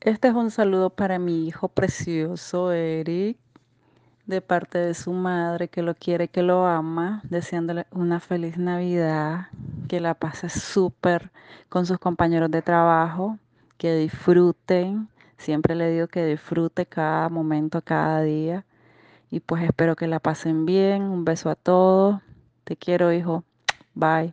Este es un saludo para mi hijo precioso, Eric, de parte de su madre, que lo quiere, que lo ama, deseándole una feliz Navidad, que la pase súper con sus compañeros de trabajo, que disfruten. Siempre le digo que disfrute cada momento, cada día. Y pues espero que la pasen bien. Un beso a todos. Te quiero, hijo. Bye.